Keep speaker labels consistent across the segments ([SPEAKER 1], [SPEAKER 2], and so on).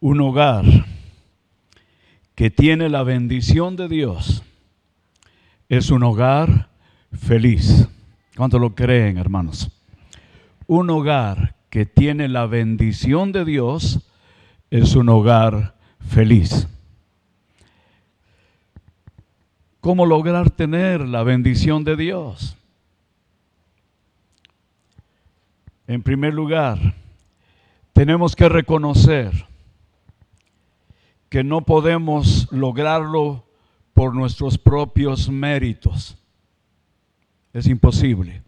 [SPEAKER 1] Un hogar que tiene la bendición de Dios es un hogar feliz. ¿Cuánto lo creen, hermanos? Un hogar que tiene la bendición de Dios es un hogar feliz. ¿Cómo lograr tener la bendición de Dios? En primer lugar, tenemos que reconocer que no podemos lograrlo por nuestros propios méritos. Es imposible.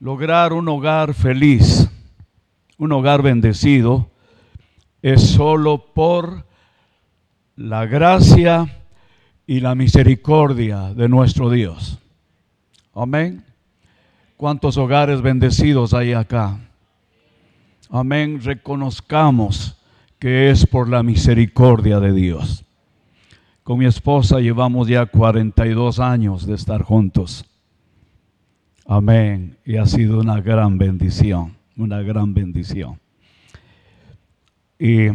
[SPEAKER 1] Lograr un hogar feliz, un hogar bendecido, es solo por la gracia y la misericordia de nuestro Dios. Amén. ¿Cuántos hogares bendecidos hay acá? Amén. Reconozcamos que es por la misericordia de Dios. Con mi esposa llevamos ya 42 años de estar juntos. Amén. Y ha sido una gran bendición, una gran bendición. Y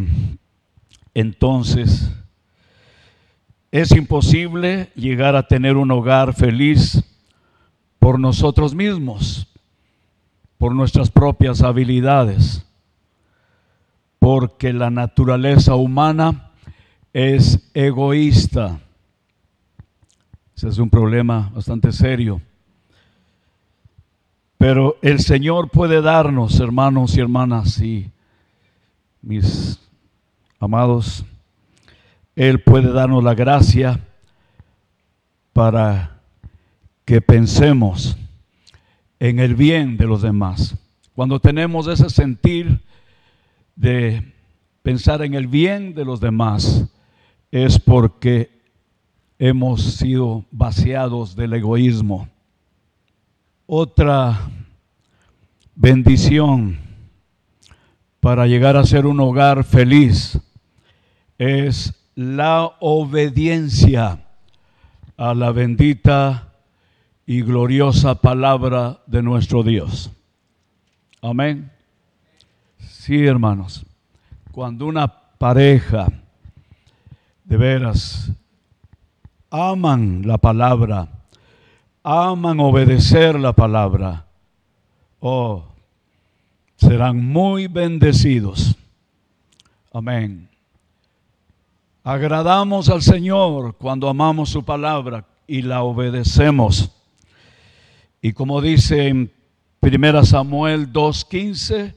[SPEAKER 1] entonces es imposible llegar a tener un hogar feliz por nosotros mismos, por nuestras propias habilidades, porque la naturaleza humana es egoísta. Ese es un problema bastante serio. Pero el Señor puede darnos, hermanos y hermanas, y mis amados, Él puede darnos la gracia para que pensemos en el bien de los demás. Cuando tenemos ese sentir de pensar en el bien de los demás, es porque hemos sido vaciados del egoísmo. Otra bendición para llegar a ser un hogar feliz es la obediencia a la bendita y gloriosa palabra de nuestro Dios. Amén. Sí, hermanos, cuando una pareja de veras aman la palabra, aman obedecer la palabra, oh, serán muy bendecidos. Amén. Agradamos al Señor cuando amamos su palabra y la obedecemos. Y como dice en 1 Samuel 2.15,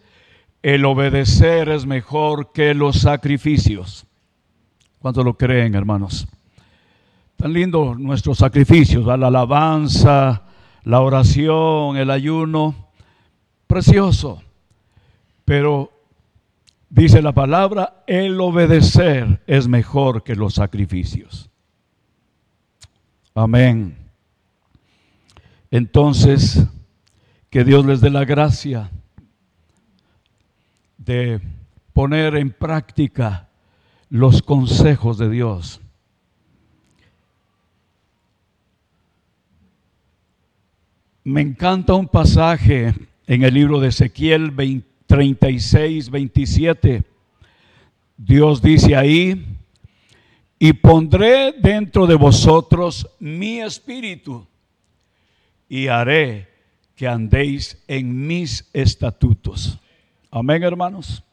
[SPEAKER 1] el obedecer es mejor que los sacrificios. ¿Cuántos lo creen, hermanos? Tan lindo nuestros sacrificios, la alabanza, la oración, el ayuno, precioso. Pero dice la palabra, el obedecer es mejor que los sacrificios. Amén. Entonces, que Dios les dé la gracia de poner en práctica los consejos de Dios. Me encanta un pasaje en el libro de Ezequiel 20 36, 27. Dios dice ahí, y pondré dentro de vosotros mi espíritu y haré que andéis en mis estatutos. Amén, hermanos.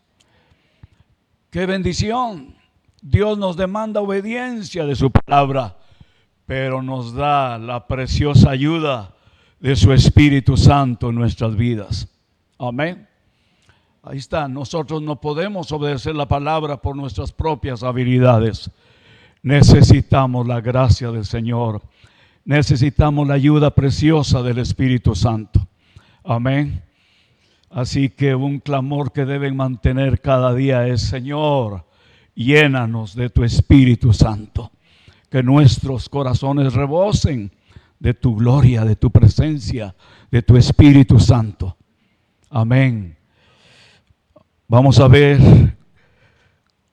[SPEAKER 1] Qué bendición. Dios nos demanda obediencia de su palabra, pero nos da la preciosa ayuda de su Espíritu Santo en nuestras vidas. Amén. Ahí está, nosotros no podemos obedecer la palabra por nuestras propias habilidades. Necesitamos la gracia del Señor. Necesitamos la ayuda preciosa del Espíritu Santo. Amén. Así que un clamor que deben mantener cada día es, Señor, llénanos de tu Espíritu Santo. Que nuestros corazones rebosen de tu gloria, de tu presencia, de tu Espíritu Santo. Amén. Vamos a ver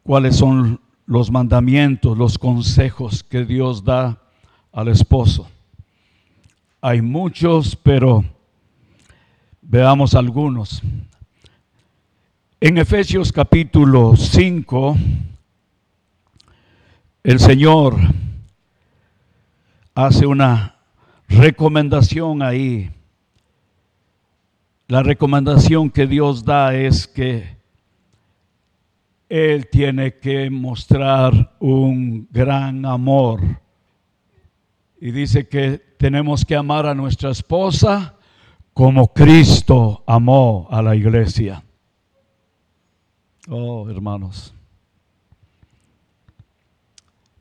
[SPEAKER 1] cuáles son los mandamientos, los consejos que Dios da al esposo. Hay muchos, pero veamos algunos. En Efesios capítulo 5, el Señor hace una recomendación ahí. La recomendación que Dios da es que Él tiene que mostrar un gran amor. Y dice que tenemos que amar a nuestra esposa como Cristo amó a la iglesia. Oh, hermanos,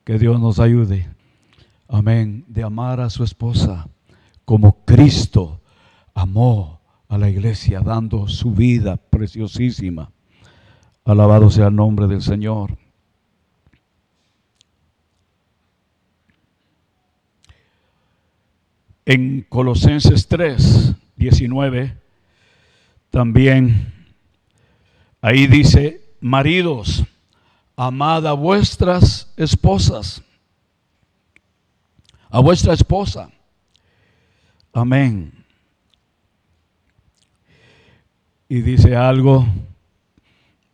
[SPEAKER 1] que Dios nos ayude amén, de amar a su esposa como Cristo amó a la iglesia, dando su vida preciosísima. Alabado sea el nombre del Señor. En Colosenses 3, 19, también ahí dice, maridos, amad a vuestras esposas a vuestra esposa. Amén. Y dice algo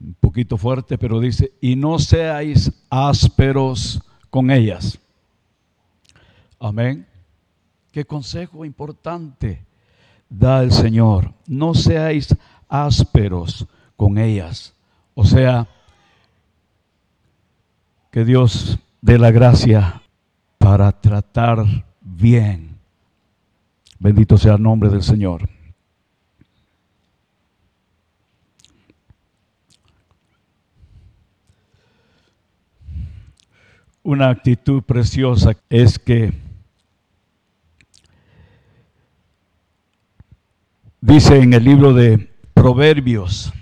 [SPEAKER 1] un poquito fuerte, pero dice, y no seáis ásperos con ellas. Amén. Qué consejo importante da el Señor. No seáis ásperos con ellas. O sea, que Dios dé la gracia para tratar bien. Bendito sea el nombre del Señor. Una actitud preciosa es que dice en el libro de Proverbios,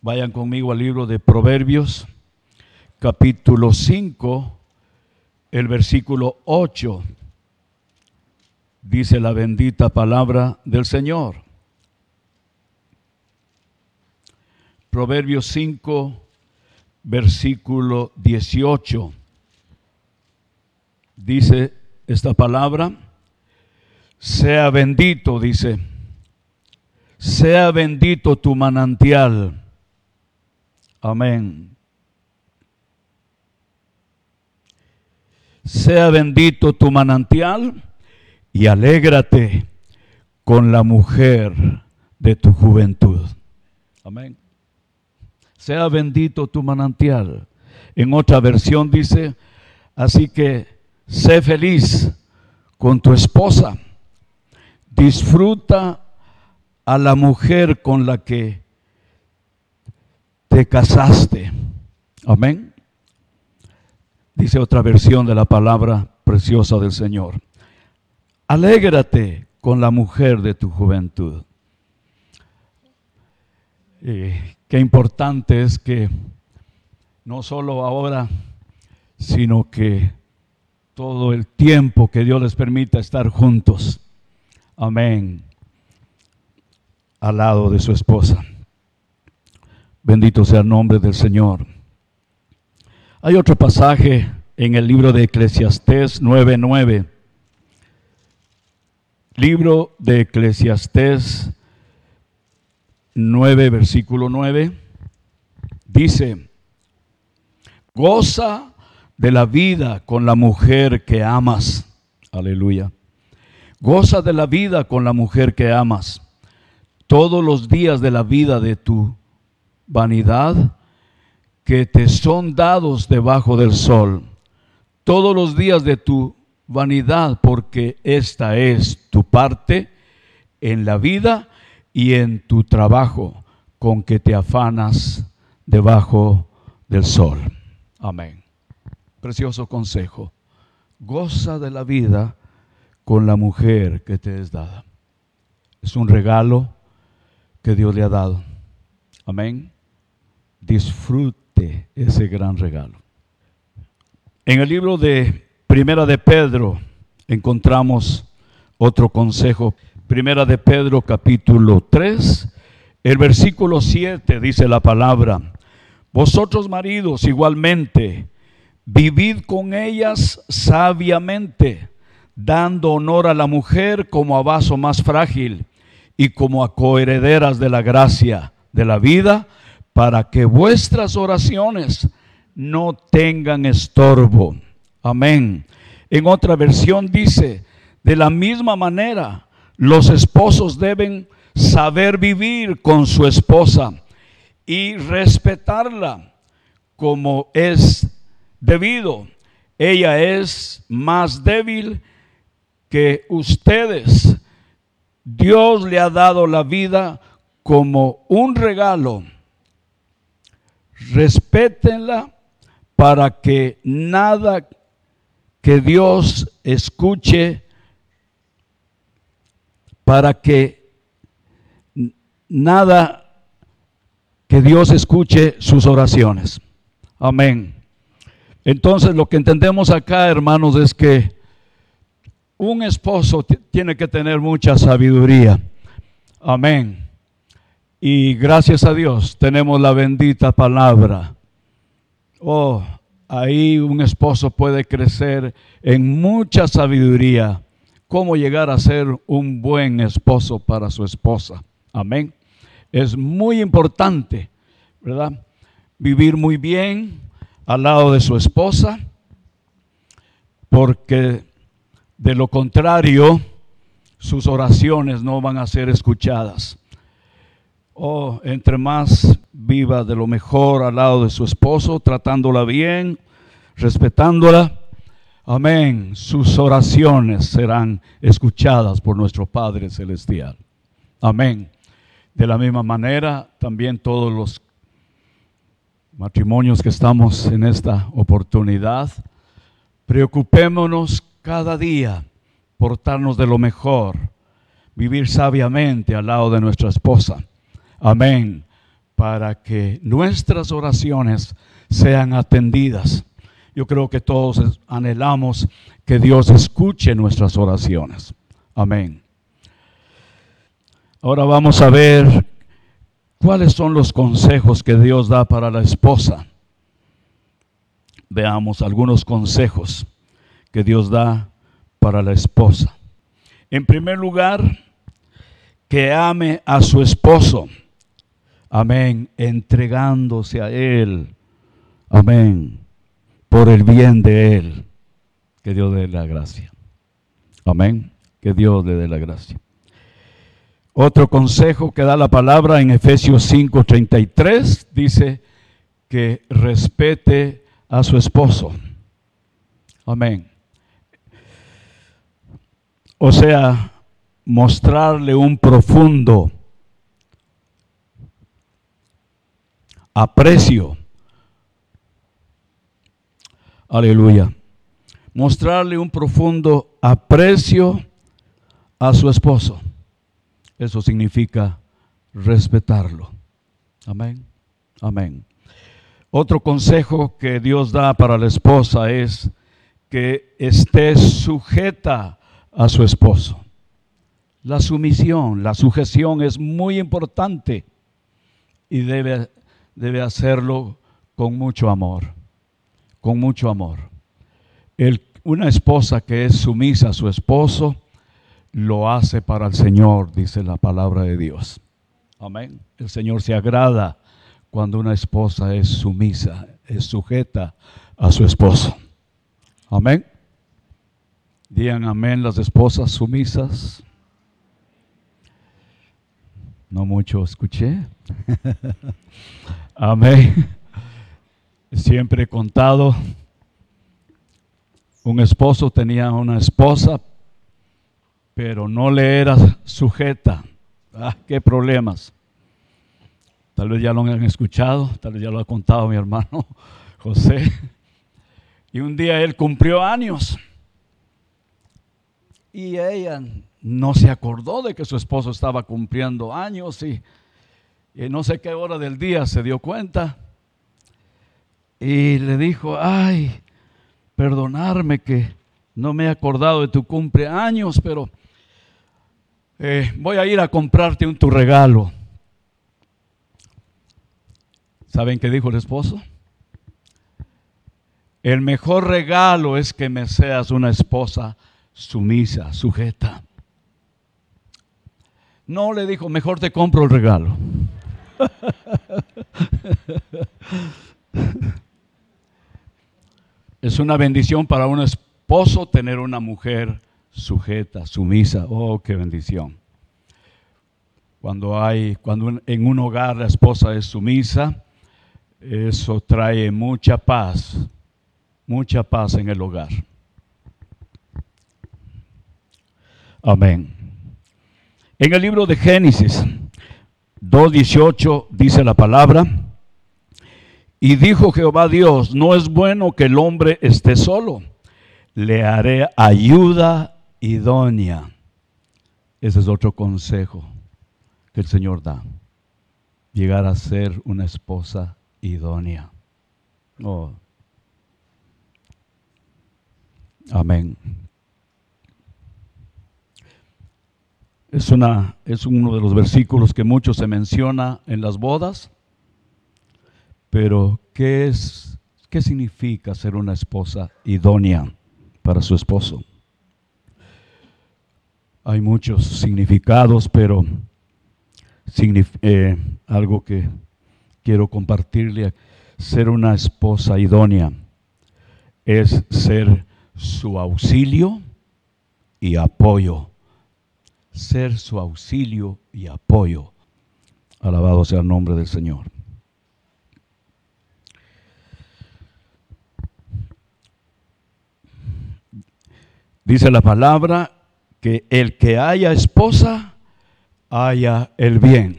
[SPEAKER 1] vayan conmigo al libro de Proverbios, capítulo 5, el versículo 8 dice la bendita palabra del Señor. Proverbios 5, versículo 18. Dice esta palabra, sea bendito, dice, sea bendito tu manantial. Amén. sea bendito tu manantial y alégrate con la mujer de tu juventud. Amén. Sea bendito tu manantial. En otra versión dice, así que sé feliz con tu esposa. Disfruta a la mujer con la que te casaste. Amén dice otra versión de la palabra preciosa del Señor. Alégrate con la mujer de tu juventud. qué importante es que no solo ahora, sino que todo el tiempo que Dios les permita estar juntos. Amén. Al lado de su esposa. Bendito sea el nombre del Señor. Hay otro pasaje en el libro de Eclesiastés 9:9. Libro de Eclesiastés 9, versículo 9. Dice, goza de la vida con la mujer que amas. Aleluya. Goza de la vida con la mujer que amas. Todos los días de la vida de tu vanidad que te son dados debajo del sol, todos los días de tu vanidad, porque esta es tu parte en la vida y en tu trabajo con que te afanas debajo del sol. Amén. Precioso consejo. Goza de la vida con la mujer que te es dada. Es un regalo que Dios le ha dado. Amén. Disfruta ese gran regalo. En el libro de Primera de Pedro encontramos otro consejo. Primera de Pedro capítulo 3, el versículo 7 dice la palabra, vosotros maridos igualmente, vivid con ellas sabiamente, dando honor a la mujer como a vaso más frágil y como a coherederas de la gracia de la vida para que vuestras oraciones no tengan estorbo. Amén. En otra versión dice, de la misma manera, los esposos deben saber vivir con su esposa y respetarla como es debido. Ella es más débil que ustedes. Dios le ha dado la vida como un regalo. Respétenla para que nada que Dios escuche, para que nada que Dios escuche sus oraciones. Amén. Entonces lo que entendemos acá, hermanos, es que un esposo tiene que tener mucha sabiduría. Amén. Y gracias a Dios tenemos la bendita palabra. Oh, ahí un esposo puede crecer en mucha sabiduría. Cómo llegar a ser un buen esposo para su esposa. Amén. Es muy importante, ¿verdad? Vivir muy bien al lado de su esposa, porque de lo contrario, sus oraciones no van a ser escuchadas. Oh, entre más viva de lo mejor al lado de su esposo, tratándola bien, respetándola, amén, sus oraciones serán escuchadas por nuestro Padre Celestial. Amén. De la misma manera, también todos los matrimonios que estamos en esta oportunidad, preocupémonos cada día portarnos de lo mejor, vivir sabiamente al lado de nuestra esposa. Amén. Para que nuestras oraciones sean atendidas. Yo creo que todos anhelamos que Dios escuche nuestras oraciones. Amén. Ahora vamos a ver cuáles son los consejos que Dios da para la esposa. Veamos algunos consejos que Dios da para la esposa. En primer lugar, que ame a su esposo. Amén. Entregándose a Él. Amén. Por el bien de Él. Que Dios dé la gracia. Amén. Que Dios le dé la gracia. Otro consejo que da la palabra en Efesios 5:33 dice que respete a su esposo. Amén. O sea, mostrarle un profundo aprecio. Aleluya. Mostrarle un profundo aprecio a su esposo. Eso significa respetarlo. Amén. Amén. Otro consejo que Dios da para la esposa es que esté sujeta a su esposo. La sumisión, la sujeción es muy importante y debe, debe hacerlo con mucho amor, con mucho amor. una esposa que es sumisa a su esposo, lo hace para el Señor, dice la palabra de Dios. Amén. El Señor se agrada cuando una esposa es sumisa, es sujeta a su esposo. Amén. Digan amén las esposas sumisas. No mucho escuché. amén. Siempre he contado, un esposo tenía una esposa, pero no le era sujeta. Ah, qué problemas. Tal vez ya lo han escuchado, tal vez ya lo ha contado mi hermano José. Y un día él cumplió años. Y ella no se acordó de que su esposo estaba cumpliendo años y, no sé qué hora del día se dio cuenta. Y le dijo, ay, perdonarme que no me he acordado de tu cumpleaños, pero eh, voy a ir a comprarte un tu regalo. ¿Saben qué dijo el esposo? El mejor regalo es que me seas una esposa sumisa, sujeta. No le dijo, mejor te compro el regalo. es una bendición para un esposo tener una mujer sujeta, sumisa. Oh, qué bendición. Cuando hay, cuando en un hogar la esposa es sumisa, eso trae mucha paz, mucha paz en el hogar. Amén. En el libro de Génesis 2.18 dice la palabra, y dijo Jehová Dios, no es bueno que el hombre esté solo, le haré ayuda idónea. Ese es otro consejo que el Señor da, llegar a ser una esposa idónea. Oh. Amén. Es, una, es uno de los versículos que mucho se menciona en las bodas, pero ¿qué, es, ¿qué significa ser una esposa idónea para su esposo? Hay muchos significados, pero eh, algo que quiero compartirle, ser una esposa idónea es ser su auxilio y apoyo ser su auxilio y apoyo. Alabado sea el nombre del Señor. Dice la palabra que el que haya esposa, haya el bien.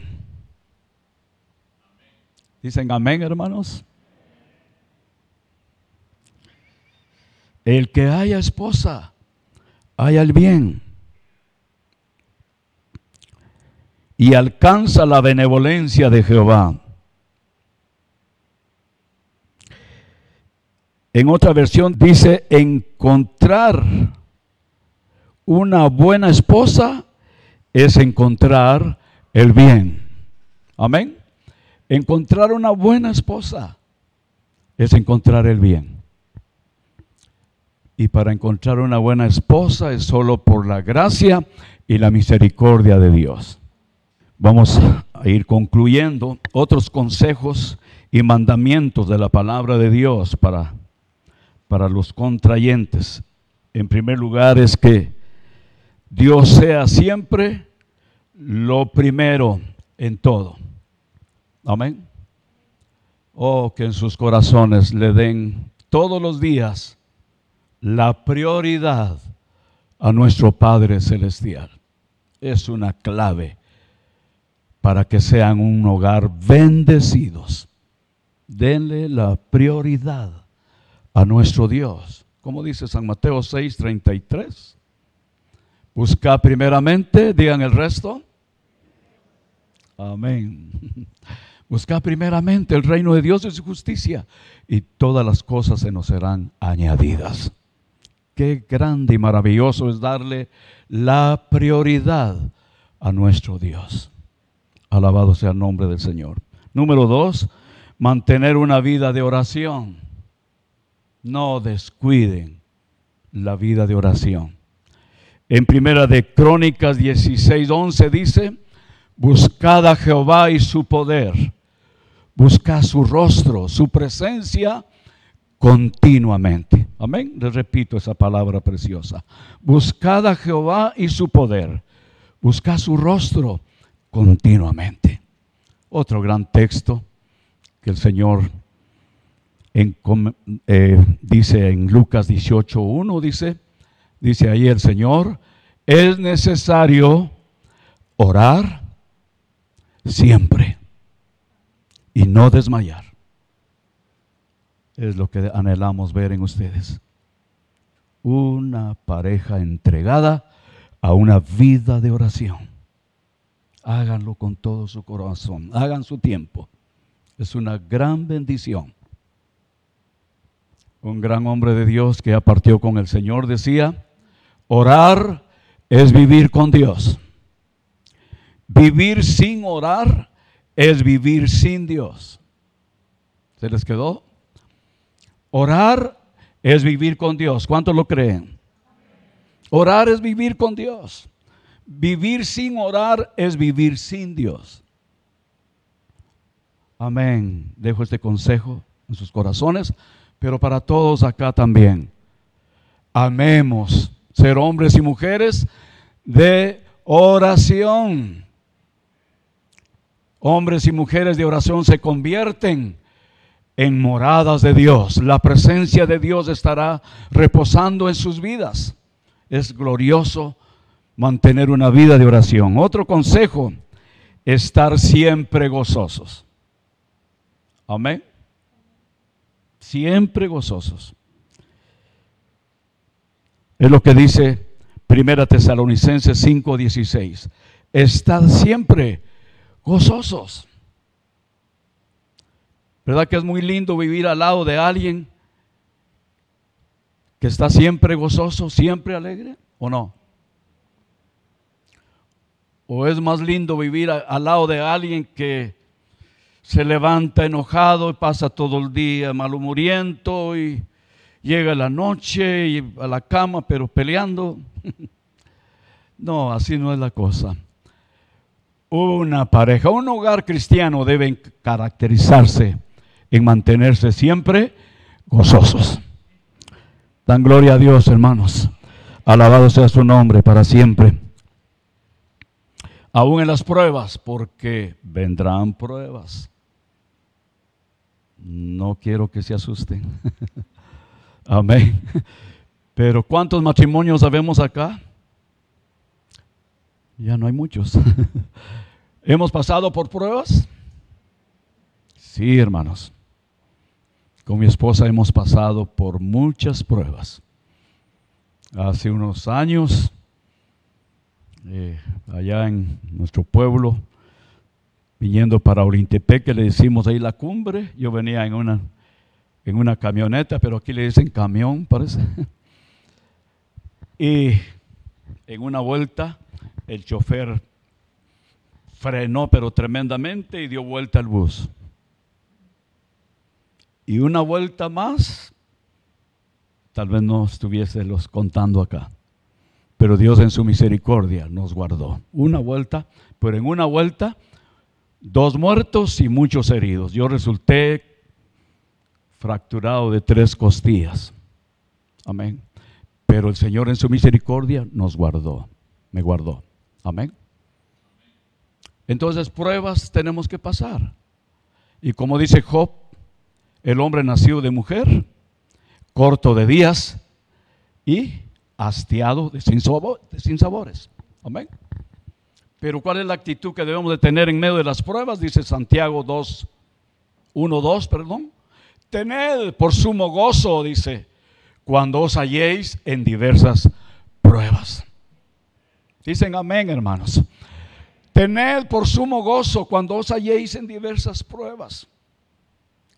[SPEAKER 1] Dicen amén, hermanos. El que haya esposa, haya el bien. Y alcanza la benevolencia de Jehová. En otra versión dice encontrar una buena esposa es encontrar el bien. Amén. Encontrar una buena esposa es encontrar el bien. Y para encontrar una buena esposa es solo por la gracia y la misericordia de Dios. Vamos a ir concluyendo otros consejos y mandamientos de la palabra de Dios para, para los contrayentes. En primer lugar es que Dios sea siempre lo primero en todo. Amén. Oh, que en sus corazones le den todos los días la prioridad a nuestro Padre Celestial. Es una clave para que sean un hogar bendecidos. Denle la prioridad a nuestro Dios. Como dice San Mateo 6, 33. Busca primeramente, digan el resto. Amén. Busca primeramente el reino de Dios y su justicia y todas las cosas se nos serán añadidas. Qué grande y maravilloso es darle la prioridad a nuestro Dios. Alabado sea el nombre del Señor. Número dos, mantener una vida de oración. No descuiden la vida de oración. En primera de Crónicas 16, 11 dice, buscad a Jehová y su poder, buscad su rostro, su presencia continuamente. Amén. Les repito esa palabra preciosa. Buscad a Jehová y su poder, buscad su rostro continuamente. Otro gran texto que el Señor eh, dice en Lucas 18.1, dice, dice ahí el Señor, es necesario orar siempre y no desmayar. Es lo que anhelamos ver en ustedes. Una pareja entregada a una vida de oración háganlo con todo su corazón, hagan su tiempo. Es una gran bendición. Un gran hombre de Dios que ya partió con el Señor decía, orar es vivir con Dios. Vivir sin orar es vivir sin Dios. ¿Se les quedó? Orar es vivir con Dios. ¿Cuántos lo creen? Orar es vivir con Dios. Vivir sin orar es vivir sin Dios. Amén. Dejo este consejo en sus corazones, pero para todos acá también. Amemos ser hombres y mujeres de oración. Hombres y mujeres de oración se convierten en moradas de Dios. La presencia de Dios estará reposando en sus vidas. Es glorioso mantener una vida de oración. Otro consejo, estar siempre gozosos. Amén. Siempre gozosos. Es lo que dice Primera Tesalonicenses 5:16. Estad siempre gozosos. ¿Verdad que es muy lindo vivir al lado de alguien que está siempre gozoso, siempre alegre? ¿O no? ¿O es más lindo vivir al lado de alguien que se levanta enojado y pasa todo el día malhumoriento y llega la noche y a la cama pero peleando? no, así no es la cosa. Una pareja, un hogar cristiano debe caracterizarse en mantenerse siempre gozosos. Dan gloria a Dios, hermanos. Alabado sea su nombre para siempre. Aún en las pruebas, porque vendrán pruebas. No quiero que se asusten. Amén. Pero ¿cuántos matrimonios sabemos acá? Ya no hay muchos. ¿Hemos pasado por pruebas? Sí, hermanos. Con mi esposa hemos pasado por muchas pruebas. Hace unos años, eh, allá en nuestro pueblo, viniendo para Orintepec, que le decimos ahí la cumbre, yo venía en una, en una camioneta, pero aquí le dicen camión, parece. Y en una vuelta, el chofer frenó, pero tremendamente, y dio vuelta al bus y una vuelta más, tal vez no estuviese los contando acá. Pero Dios en su misericordia nos guardó. Una vuelta, pero en una vuelta, dos muertos y muchos heridos. Yo resulté fracturado de tres costillas. Amén. Pero el Señor en su misericordia nos guardó, me guardó. Amén. Entonces pruebas tenemos que pasar. Y como dice Job, el hombre nació de mujer, corto de días y hastiado de sin, sabores. Amén. Pero ¿cuál es la actitud que debemos de tener en medio de las pruebas? Dice Santiago 2, 1, 2, perdón. Tened por sumo gozo, dice, cuando os halléis en diversas pruebas. Dicen amén, hermanos. Tened por sumo gozo cuando os halléis en diversas pruebas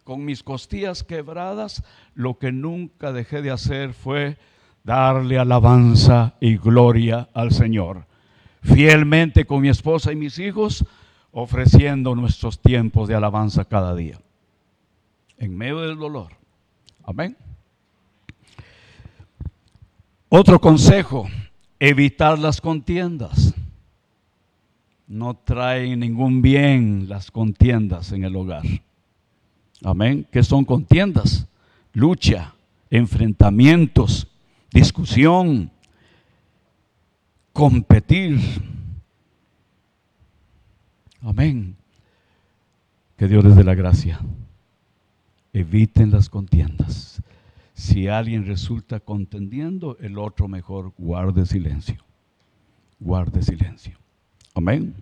[SPEAKER 1] con mis costillas quebradas, lo que nunca dejé de hacer fue darle alabanza y gloria al Señor. Fielmente con mi esposa y mis hijos, ofreciendo nuestros tiempos de alabanza cada día. En medio del dolor. Amén. Otro consejo, evitar las contiendas. No traen ningún bien las contiendas en el hogar. Amén. Que son contiendas, lucha, enfrentamientos, discusión, competir. Amén. Que Dios les dé la gracia. Eviten las contiendas. Si alguien resulta contendiendo, el otro mejor guarde silencio. Guarde silencio. Amén.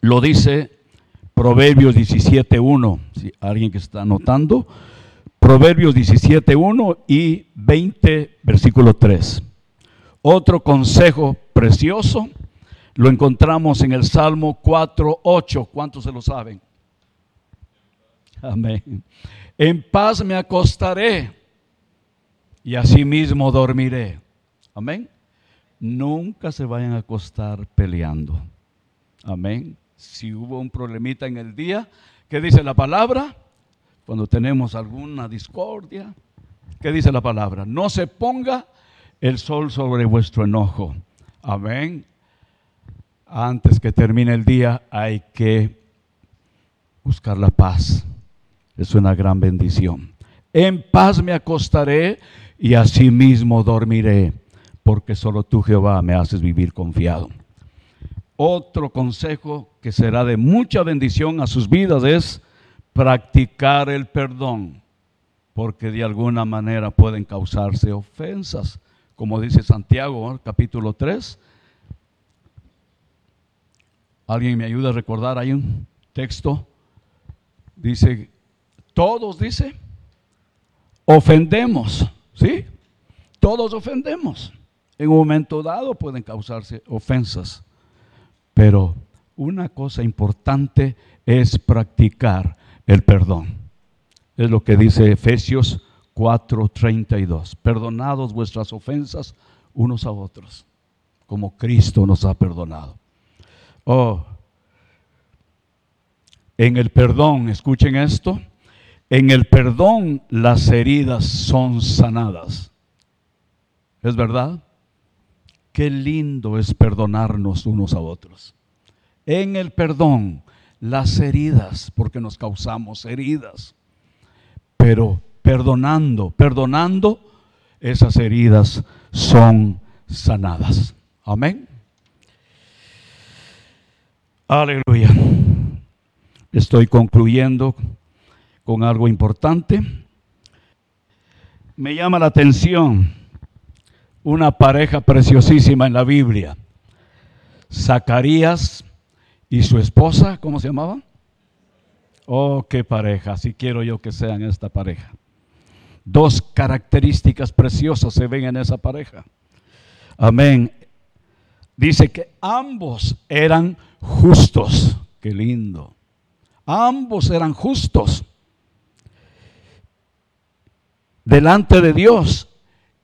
[SPEAKER 1] Lo dice Proverbios 17.1, si alguien que está anotando, Proverbios 17.1 y 20, versículo 3. Otro consejo precioso lo encontramos en el Salmo 4.8. ¿Cuántos se lo saben? Amén. En paz me acostaré y asimismo dormiré. Amén. Nunca se vayan a acostar peleando. Amén si hubo un problemita en el día, ¿qué dice la palabra? Cuando tenemos alguna discordia, ¿qué dice la palabra? No se ponga el sol sobre vuestro enojo. Amén. Antes que termine el día hay que buscar la paz. Es una gran bendición. En paz me acostaré y asimismo dormiré, porque solo tú, Jehová, me haces vivir confiado. Otro consejo que será de mucha bendición a sus vidas es practicar el perdón, porque de alguna manera pueden causarse ofensas, como dice Santiago, capítulo 3. ¿Alguien me ayuda a recordar? Hay un texto, dice, todos, dice, ofendemos, ¿sí? Todos ofendemos. En un momento dado pueden causarse ofensas, pero una cosa importante es practicar el perdón. Es lo que dice Efesios 4:32. Perdonados vuestras ofensas unos a otros, como Cristo nos ha perdonado. Oh, en el perdón, escuchen esto, en el perdón las heridas son sanadas. ¿Es verdad? Qué lindo es perdonarnos unos a otros. En el perdón las heridas, porque nos causamos heridas. Pero perdonando, perdonando, esas heridas son sanadas. Amén. Aleluya. Estoy concluyendo con algo importante. Me llama la atención una pareja preciosísima en la Biblia. Zacarías ¿Y su esposa, cómo se llamaba? Oh, qué pareja, si quiero yo que sean esta pareja. Dos características preciosas se ven en esa pareja. Amén. Dice que ambos eran justos. Qué lindo. Ambos eran justos delante de Dios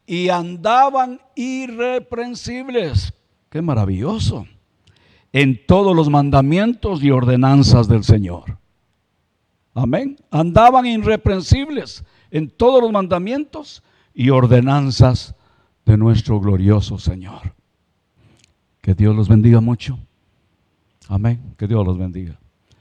[SPEAKER 1] y andaban irreprensibles. Qué maravilloso en todos los mandamientos y ordenanzas del Señor. Amén. Andaban irreprensibles en todos los mandamientos y ordenanzas de nuestro glorioso Señor. Que Dios los bendiga mucho. Amén. Que Dios los bendiga.